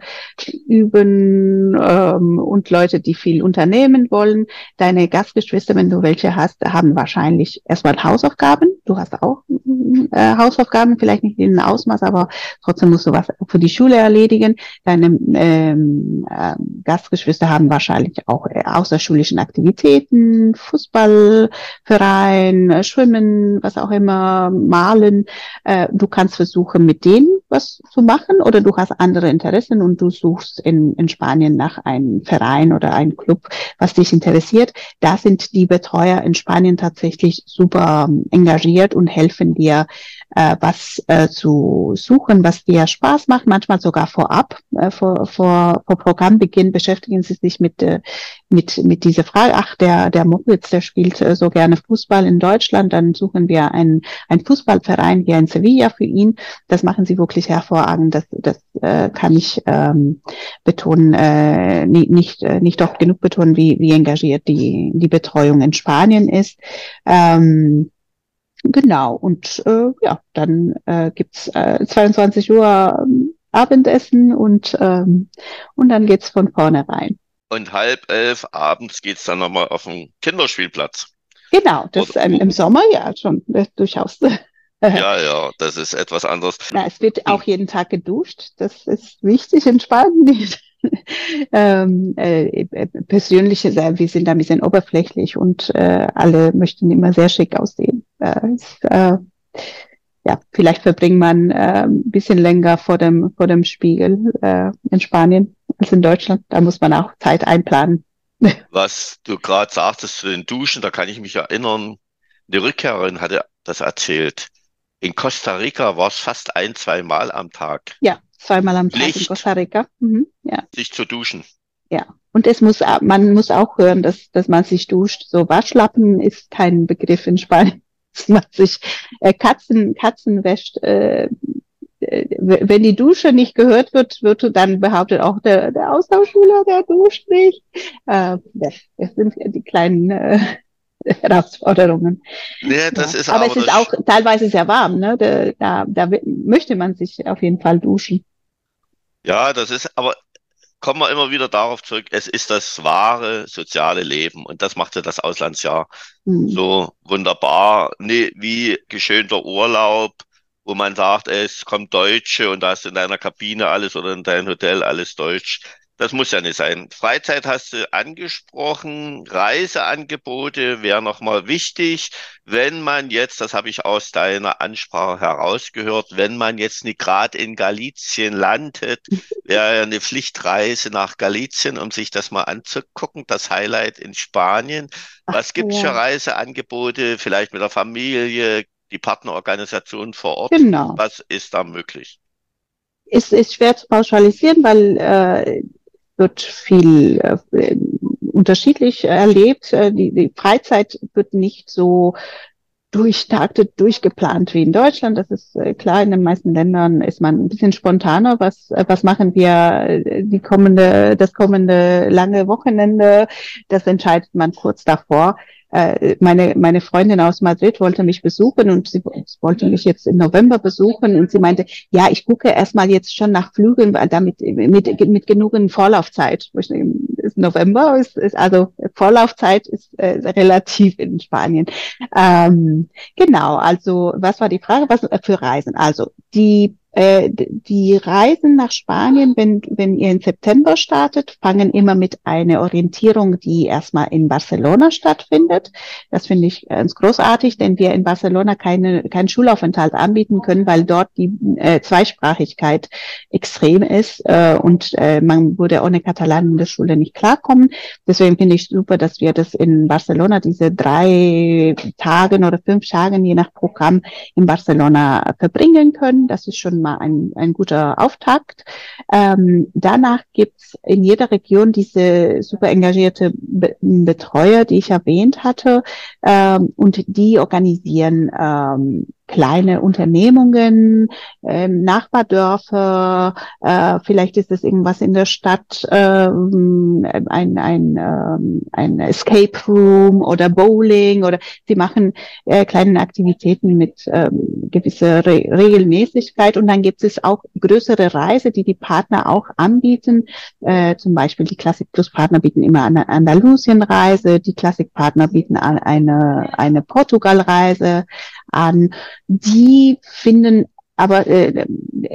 üben ähm, und Leute, die viel unternehmen wollen. Deine Gastgeschwister, wenn du welche hast, haben wahrscheinlich erstmal Hausaufgaben. Du hast auch äh, Hausaufgaben, vielleicht nicht in Ausmaß, aber trotzdem musst du was für die Schule erledigen. Deine ähm, äh, Gastgeschwister haben wahrscheinlich auch äh, außerschulischen Aktivitäten, Fußballverein, Schwimmen, was auch immer, Malen. Äh, du kannst versuchen, mit denen was zu machen oder du hast andere Interessen und du suchst in, in Spanien nach einem Verein oder einem Club, was dich interessiert. Da sind die Betreuer in Spanien tatsächlich super ähm, engagiert und helfen dir äh, was äh, zu suchen, was dir Spaß macht, manchmal sogar vorab, äh, vor, vor, vor Programmbeginn beschäftigen sie sich mit, äh, mit, mit dieser Frage, ach, der, der Moritz, der spielt äh, so gerne Fußball in Deutschland, dann suchen wir einen, einen Fußballverein hier in Sevilla für ihn. Das machen sie wirklich hervorragend, das, das äh, kann ich ähm, betonen, äh, nicht, nicht, äh, nicht oft genug betonen, wie, wie engagiert die, die Betreuung in Spanien ist. Ähm, Genau, und äh, ja, dann äh, gibt's äh, 22 Uhr ähm, Abendessen und, ähm, und dann geht's von vorne rein. Und halb elf abends geht's dann nochmal auf den Kinderspielplatz. Genau, das ähm, im Sommer ja schon, äh, durchaus. Ja, ja, das ist etwas anderes. Na, es wird auch jeden Tag geduscht. Das ist wichtig in Spanien. ähm, äh, äh persönliche, äh, wir sind da ein bisschen oberflächlich und äh, alle möchten immer sehr schick aussehen. Äh, ist, äh, ja, vielleicht verbringt man äh, ein bisschen länger vor dem vor dem Spiegel äh, in Spanien als in Deutschland. Da muss man auch Zeit einplanen. Was du gerade sagtest zu den Duschen, da kann ich mich erinnern. Eine Rückkehrerin hatte das erzählt. In Costa Rica war es fast ein, zwei Mal am Tag. Ja, zweimal am Tag in Costa Rica. Mhm, ja. Sich zu duschen. Ja. Und es muss, man muss auch hören, dass, dass man sich duscht. So Waschlappen ist kein Begriff in Spanien man sich äh, Katzen, Katzen wäscht. Äh, äh wenn die Dusche nicht gehört wird, wird dann behauptet auch der, der Austauschschüler, der duscht nicht. Äh, das sind die kleinen äh, Herausforderungen. Ja, das ja. ist aber, aber es ist auch teilweise sehr warm. Ne? Da, da, da möchte man sich auf jeden Fall duschen. Ja, das ist, aber kommen wir immer wieder darauf zurück, es ist das wahre soziale Leben und das macht ja das Auslandsjahr mhm. so wunderbar. Nee, wie geschönter Urlaub, wo man sagt, es kommt Deutsche und da ist in deiner Kabine alles oder in deinem Hotel alles Deutsch. Das muss ja nicht sein. Freizeit hast du angesprochen, Reiseangebote wäre nochmal wichtig, wenn man jetzt, das habe ich aus deiner Ansprache herausgehört, wenn man jetzt nicht gerade in Galizien landet, wäre eine Pflichtreise nach Galizien, um sich das mal anzugucken, das Highlight in Spanien. Was gibt es ja. für Reiseangebote, vielleicht mit der Familie, die Partnerorganisation vor Ort? Genau. Was ist da möglich? Es ist schwer zu pauschalisieren, weil äh, wird viel äh, unterschiedlich erlebt. Äh, die, die Freizeit wird nicht so durchtaktet, durchgeplant wie in Deutschland. Das ist äh, klar, in den meisten Ländern ist man ein bisschen spontaner. Was, äh, was machen wir die kommende, das kommende lange Wochenende? Das entscheidet man kurz davor äh, meine, meine Freundin aus Madrid wollte mich besuchen und sie wollte mich jetzt im November besuchen und sie meinte, ja, ich gucke erstmal jetzt schon nach Flügen, damit mit, mit genügend Vorlaufzeit. Ist November ist, ist also Vorlaufzeit ist äh, relativ in Spanien. Ähm, genau, also was war die Frage? Was für Reisen? Also die äh, die Reisen nach Spanien, wenn, wenn ihr im September startet, fangen immer mit einer Orientierung, die erstmal in Barcelona stattfindet. Das finde ich ganz großartig, denn wir in Barcelona keine, keinen Schulaufenthalt anbieten können, weil dort die äh, Zweisprachigkeit extrem ist äh, und äh, man würde ohne Katalan in der Schule nicht klarkommen. Deswegen finde ich super, dass wir das in Barcelona, diese drei Tagen oder fünf Tagen, je nach Programm, in Barcelona verbringen können. Das ist schon mal ein, ein guter Auftakt. Ähm, danach gibt's in jeder Region diese super engagierte Be Betreuer, die ich erwähnt hatte, ähm, und die organisieren ähm, kleine Unternehmungen, ähm, Nachbardörfer, äh, vielleicht ist es irgendwas in der Stadt, ähm, ein, ein, ähm, ein Escape Room oder Bowling oder sie machen äh, kleine Aktivitäten mit ähm, gewisser Re Regelmäßigkeit und dann gibt es auch größere Reise, die die Partner auch anbieten. Äh, zum Beispiel die Classic Plus Partner bieten immer eine Andalusien-Reise, die Classic Partner bieten eine, eine Portugal-Reise an. Die finden aber äh,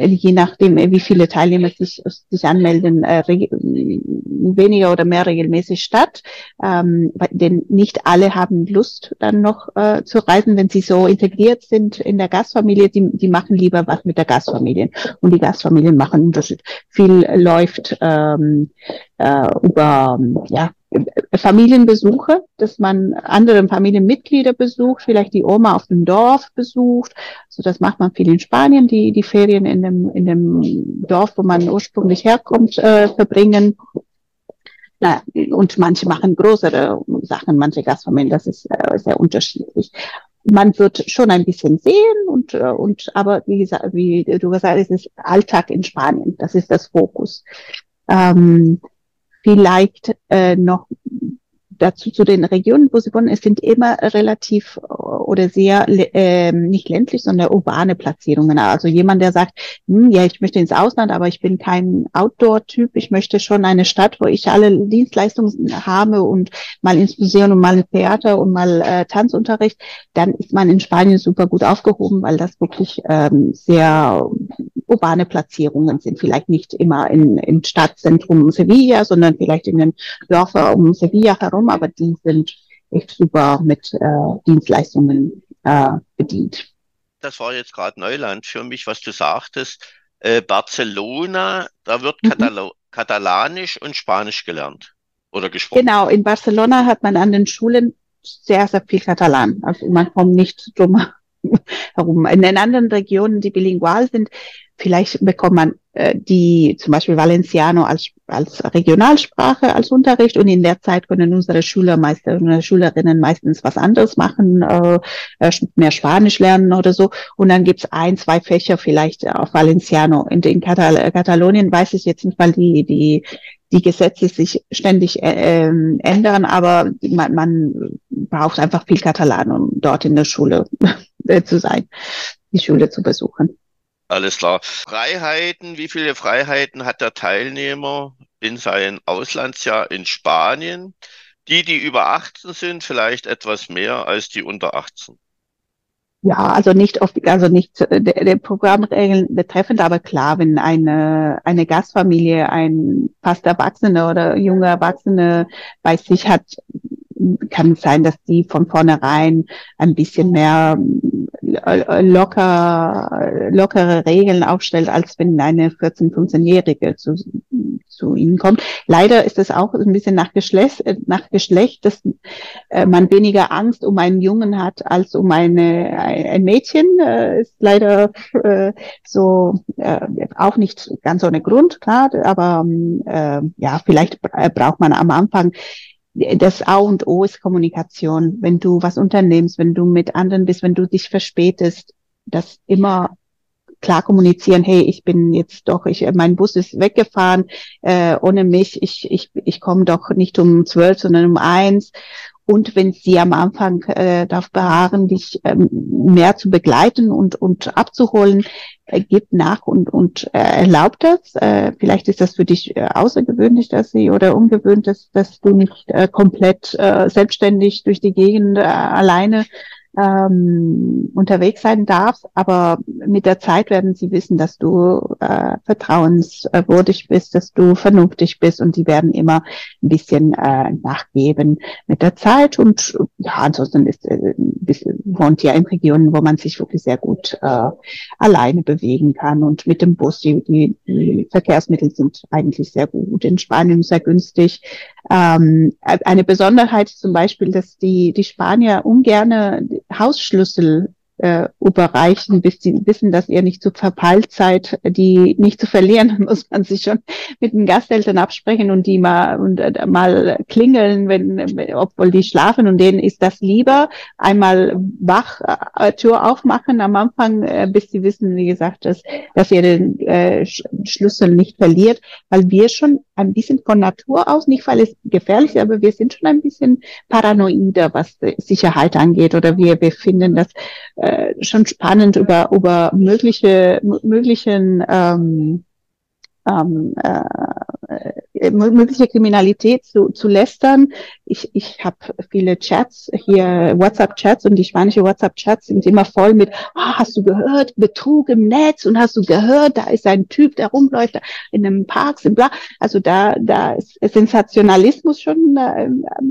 je nachdem, wie viele Teilnehmer sich, sich anmelden, äh, weniger oder mehr regelmäßig statt. Ähm, denn nicht alle haben Lust, dann noch äh, zu reisen, wenn sie so integriert sind in der Gastfamilie. Die, die machen lieber was mit der Gastfamilie. Und die Gastfamilien machen Unterschied. Viel läuft ähm, äh, über ja, Familienbesuche, dass man andere Familienmitglieder besucht, vielleicht die Oma auf dem Dorf besucht. So, das macht man viel in Spanien, die die Ferien in dem in dem Dorf, wo man ursprünglich herkommt, äh, verbringen. Na, und manche machen größere Sachen, manche Gastfamilien, das ist äh, sehr unterschiedlich. Man wird schon ein bisschen sehen und, äh, und aber wie wie du gesagt hast, ist Alltag in Spanien, das ist das Fokus. Ähm, vielleicht äh, noch dazu zu den Regionen, wo sie wohnen, es sind immer relativ äh, oder sehr äh, nicht ländlich, sondern urbane Platzierungen. Also jemand, der sagt, hm, ja, ich möchte ins Ausland, aber ich bin kein Outdoor-Typ, ich möchte schon eine Stadt, wo ich alle Dienstleistungen habe und mal ins Museum und mal ins Theater und mal äh, Tanzunterricht, dann ist man in Spanien super gut aufgehoben, weil das wirklich ähm, sehr urbane Platzierungen sind. Vielleicht nicht immer in, im Stadtzentrum Sevilla, sondern vielleicht in den Dörfern um Sevilla herum, aber die sind echt super mit äh, Dienstleistungen äh, bedient. Das war jetzt gerade Neuland für mich, was du sagtest. Äh, Barcelona, da wird mhm. Katalanisch und Spanisch gelernt oder gesprochen. Genau, in Barcelona hat man an den Schulen sehr, sehr viel Katalan. Also man kommt nicht drum herum. In den anderen Regionen, die bilingual sind, vielleicht bekommt man äh, die zum Beispiel Valenciano als, als Regionalsprache als Unterricht und in der Zeit können unsere Schüler unsere Schülerinnen meistens was anderes machen, äh, äh mehr Spanisch lernen oder so. Und dann gibt's ein, zwei Fächer vielleicht auf Valenciano. In, in Katal Katalonien weiß ich jetzt nicht, weil die, die, die Gesetze sich ständig äh, ähm, ändern, aber man, man braucht einfach viel Katalan, um dort in der Schule äh, zu sein, die Schule zu besuchen. Alles klar. Freiheiten, wie viele Freiheiten hat der Teilnehmer in seinem Auslandsjahr in Spanien? Die, die über 18 sind, vielleicht etwas mehr als die unter 18. Ja, also nicht oft, also nicht der, der Programmregeln betreffend, aber klar, wenn eine, eine Gastfamilie ein fast Erwachsene oder junge Erwachsene bei sich hat, kann es sein, dass die von vornherein ein bisschen mehr äh, locker, lockere Regeln aufstellt, als wenn eine 14-, 15-Jährige zu, zu ihnen kommt. Leider ist es auch ein bisschen nach Geschlecht, äh, nach Geschlecht, dass äh, man weniger Angst um einen Jungen hat als um eine, ein Mädchen. Ist leider so auch nicht ganz ohne Grund, klar, aber ja, vielleicht braucht man am Anfang das A und O ist Kommunikation. Wenn du was unternimmst, wenn du mit anderen bist, wenn du dich verspätest, das immer klar kommunizieren, hey, ich bin jetzt doch, ich, mein Bus ist weggefahren, äh, ohne mich, ich, ich, ich komme doch nicht um zwölf, sondern um eins. Und wenn sie am Anfang äh, darauf beharren, dich ähm, mehr zu begleiten und, und abzuholen, äh, gibt nach und, und äh, erlaubt das. Äh, vielleicht ist das für dich äh, außergewöhnlich, dass sie oder ungewöhnt, dass, dass du nicht äh, komplett äh, selbstständig durch die Gegend äh, alleine ähm, unterwegs sein darfst, aber mit der Zeit werden sie wissen, dass du äh, vertrauenswürdig bist, dass du vernünftig bist und die werden immer ein bisschen äh, nachgeben mit der Zeit und ja, ansonsten ist äh, wohnt ja in Regionen, wo man sich wirklich sehr gut äh, alleine bewegen kann und mit dem Bus, die, die, die Verkehrsmittel sind eigentlich sehr gut, in Spanien sehr günstig. Ähm, eine Besonderheit zum Beispiel, dass die, die Spanier ungerne Hausschlüssel äh, überreichen, bis sie wissen, dass ihr nicht zu verpeilt seid, die nicht zu verlieren, muss man sich schon mit den Gasteltern absprechen und die mal und äh, mal klingeln, wenn obwohl die schlafen und denen ist das lieber. Einmal wach äh, Tür aufmachen am Anfang, äh, bis sie wissen, wie gesagt, dass dass ihr den äh, Schlüssel nicht verliert, weil wir schon ein bisschen von Natur aus, nicht weil es gefährlich ist, aber wir sind schon ein bisschen paranoider, was Sicherheit angeht oder wir, wir finden das schon spannend über, über mögliche, möglichen ähm, ähm, äh, äh, mögliche Kriminalität zu, zu lästern. Ich, ich habe viele Chats hier, WhatsApp-Chats und die spanische WhatsApp-Chats sind immer voll mit, ah, hast du gehört, Betrug im Netz und hast du gehört, da ist ein Typ, der rumläuft in einem Park, sind bla. Also da, da ist Sensationalismus schon äh,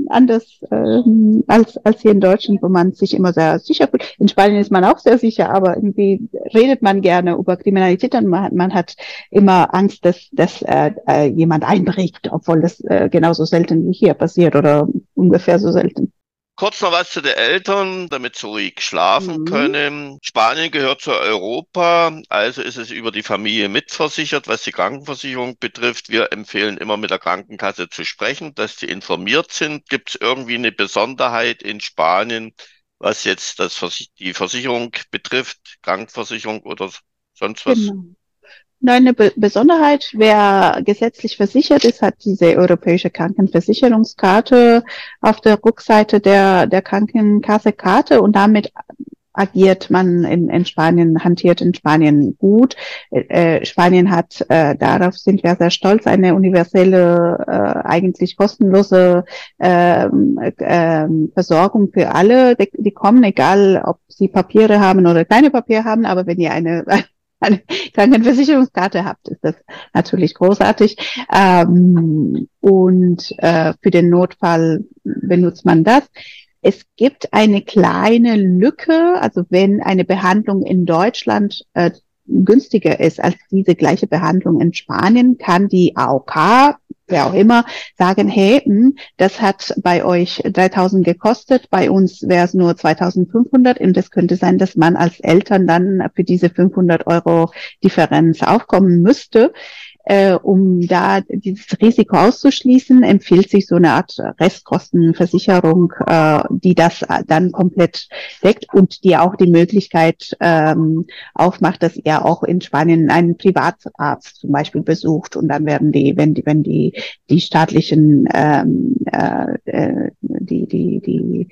anders äh, als, als hier in Deutschland, wo man sich immer sehr sicher fühlt. In Spanien ist man auch sehr sicher, aber irgendwie redet man gerne über Kriminalität und man, man hat immer Angst, dass, dass äh, äh jemand einbricht regt, obwohl das äh, genauso selten wie hier passiert oder ungefähr so selten. Kurz noch was zu den Eltern, damit sie ruhig schlafen mhm. können. Spanien gehört zu Europa, also ist es über die Familie mitversichert, was die Krankenversicherung betrifft. Wir empfehlen immer mit der Krankenkasse zu sprechen, dass die informiert sind. Gibt es irgendwie eine Besonderheit in Spanien, was jetzt das, die Versicherung betrifft, Krankenversicherung oder sonst was? Genau. Eine Be Besonderheit, wer gesetzlich versichert ist, hat diese europäische Krankenversicherungskarte auf der Rückseite der, der Krankenkassekarte und damit agiert man in, in Spanien, hantiert in Spanien gut. Äh, Spanien hat, äh, darauf sind wir sehr stolz, eine universelle, äh, eigentlich kostenlose äh, äh, Versorgung für alle. Die, die kommen, egal ob sie Papiere haben oder keine Papiere haben, aber wenn ihr eine eine Krankenversicherungskarte habt, ist das natürlich großartig. Ähm, und äh, für den Notfall benutzt man das. Es gibt eine kleine Lücke, also wenn eine Behandlung in Deutschland äh, günstiger ist als diese gleiche Behandlung in Spanien, kann die AOK wer auch immer, sagen, hey, mh, hm, das hat bei euch 3000 gekostet, bei uns wäre es nur 2500 und es könnte sein, dass man als Eltern dann für diese 500 Euro Differenz aufkommen müsste äh, um da dieses Risiko auszuschließen, empfiehlt sich so eine Art Restkostenversicherung, äh, die das dann komplett deckt und die auch die Möglichkeit ähm, aufmacht, dass ihr auch in Spanien einen Privatarzt zum Beispiel besucht und dann werden die, wenn die, wenn die die staatlichen ähm, äh, äh die die die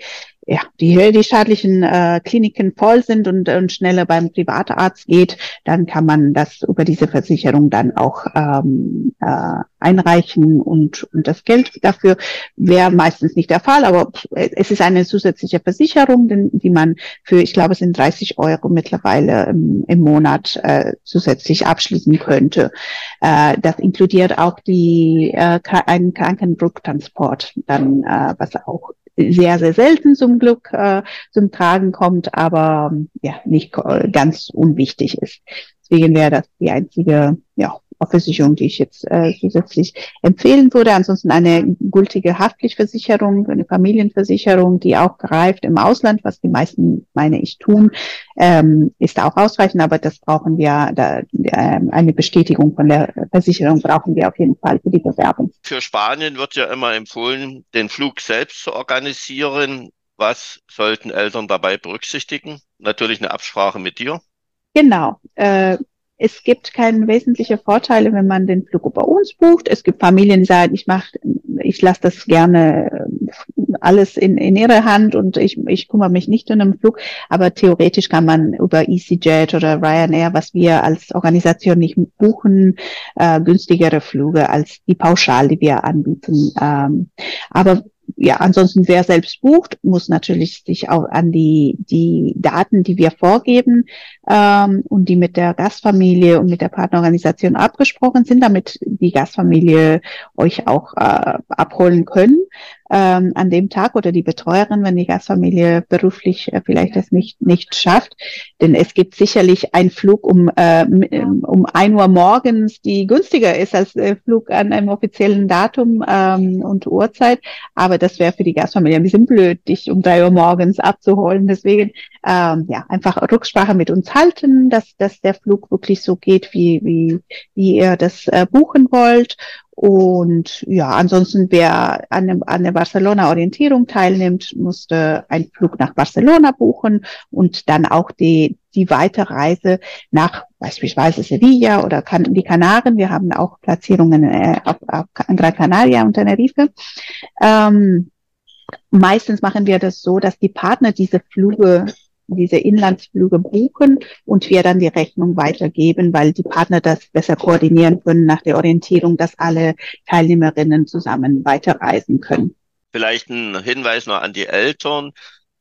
ja, die, die staatlichen äh, Kliniken voll sind und, und schneller beim Privatarzt geht, dann kann man das über diese Versicherung dann auch ähm, äh, einreichen und, und das Geld dafür wäre meistens nicht der Fall, aber es ist eine zusätzliche Versicherung, die man für, ich glaube, es sind 30 Euro mittlerweile im, im Monat äh, zusätzlich abschließen könnte. Äh, das inkludiert auch die äh, einen Krankenbrücktransport, dann äh, was auch sehr, sehr selten zum Glück äh, zum Tragen kommt, aber ja, nicht ganz unwichtig ist. Deswegen wäre das die einzige ja, Versicherung, die ich jetzt äh, zusätzlich empfehlen würde. Ansonsten eine gültige Haftpflichtversicherung, eine Familienversicherung, die auch greift im Ausland, was die meisten, meine ich, tun, ähm, ist auch ausreichend, aber das brauchen wir, da, äh, eine Bestätigung von der Versicherung brauchen wir auf jeden Fall für die Bewerbung. Für Spanien wird ja immer empfohlen, den Flug selbst zu organisieren. Was sollten Eltern dabei berücksichtigen? Natürlich eine Absprache mit dir. Genau. Äh, es gibt keine wesentlichen Vorteile, wenn man den Flug bei uns bucht. Es gibt Familien, die sagen, ich mache, ich lasse das gerne äh, alles in, in ihre Hand und ich, ich kümmere mich nicht um den Flug. Aber theoretisch kann man über EasyJet oder Ryanair, was wir als Organisation nicht buchen, äh, günstigere Flüge als die Pauschal, die wir anbieten. Ähm, aber ja, ansonsten wer selbst bucht, muss natürlich sich auch an die, die Daten, die wir vorgeben ähm, und die mit der Gastfamilie und mit der Partnerorganisation abgesprochen sind, damit die Gastfamilie euch auch äh, abholen können ähm, an dem Tag oder die Betreuerin, wenn die Gastfamilie beruflich äh, vielleicht das nicht, nicht schafft. Denn es gibt sicherlich einen Flug um, äh, um ein Uhr morgens, die günstiger ist als äh, Flug an einem offiziellen Datum ähm, und Uhrzeit. Aber das wäre für die Gastfamilie ein bisschen blöd, dich um drei Uhr morgens abzuholen. Deswegen ähm, ja einfach Rücksprache mit uns halten, dass, dass der Flug wirklich so geht, wie, wie, wie ihr das äh, buchen wollt. Und ja, ansonsten, wer an, dem, an der Barcelona-Orientierung teilnimmt, musste einen Flug nach Barcelona buchen und dann auch die, die Weiterreise nach beispielsweise Sevilla oder kan die Kanaren. Wir haben auch Platzierungen äh, auf, auf Gran Canaria und Tenerife. Ähm, meistens machen wir das so, dass die Partner diese Flüge diese Inlandsflüge buchen und wir dann die Rechnung weitergeben, weil die Partner das besser koordinieren können nach der Orientierung, dass alle Teilnehmerinnen zusammen weiterreisen können. Vielleicht ein Hinweis noch an die Eltern.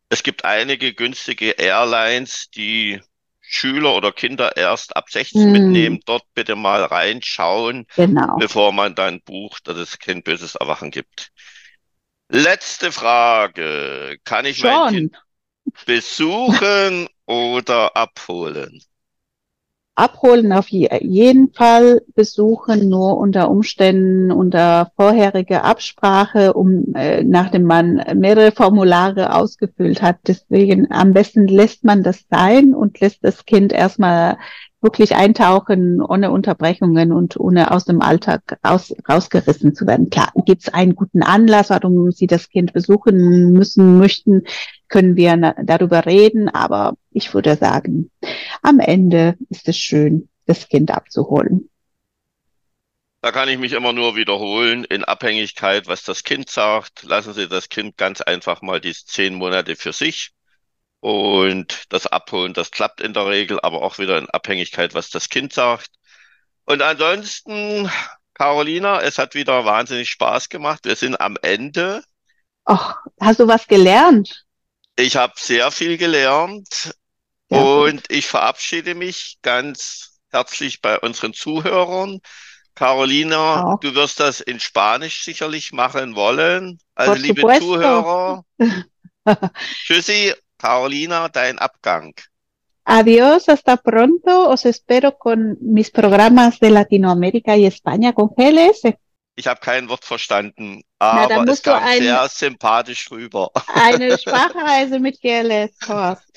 Es gibt einige günstige Airlines, die Schüler oder Kinder erst ab 16 mm. mitnehmen. Dort bitte mal reinschauen, genau. bevor man dann bucht, dass es kein böses Erwachen gibt. Letzte Frage. Kann ich Schon. mein Kind Besuchen oder abholen? Abholen auf jeden Fall, besuchen nur unter Umständen unter vorheriger Absprache, um äh, nachdem man mehrere Formulare ausgefüllt hat. Deswegen am besten lässt man das sein und lässt das Kind erstmal wirklich eintauchen, ohne Unterbrechungen und ohne aus dem Alltag raus, rausgerissen zu werden. Klar, gibt es einen guten Anlass, warum Sie das Kind besuchen müssen, möchten, können wir darüber reden, aber ich würde sagen, am Ende ist es schön, das Kind abzuholen. Da kann ich mich immer nur wiederholen, in Abhängigkeit, was das Kind sagt. Lassen Sie das Kind ganz einfach mal die zehn Monate für sich und das Abholen, das klappt in der Regel, aber auch wieder in Abhängigkeit, was das Kind sagt. Und ansonsten, Carolina, es hat wieder wahnsinnig Spaß gemacht. Wir sind am Ende. Ach, hast du was gelernt? Ich habe sehr viel gelernt ja, und ich verabschiede mich ganz herzlich bei unseren Zuhörern. Carolina, auch. du wirst das in Spanisch sicherlich machen wollen. Also, liebe Zuhörer, tschüssi Carolina, dein Abgang. Adiós, hasta pronto. Os espero con mis programas de Latinoamérica y España con GLS. Ich habe kein Wort verstanden, aber Na, es kam ein, sehr sympathisch rüber. Eine Sprachreise mit GLS, Horst.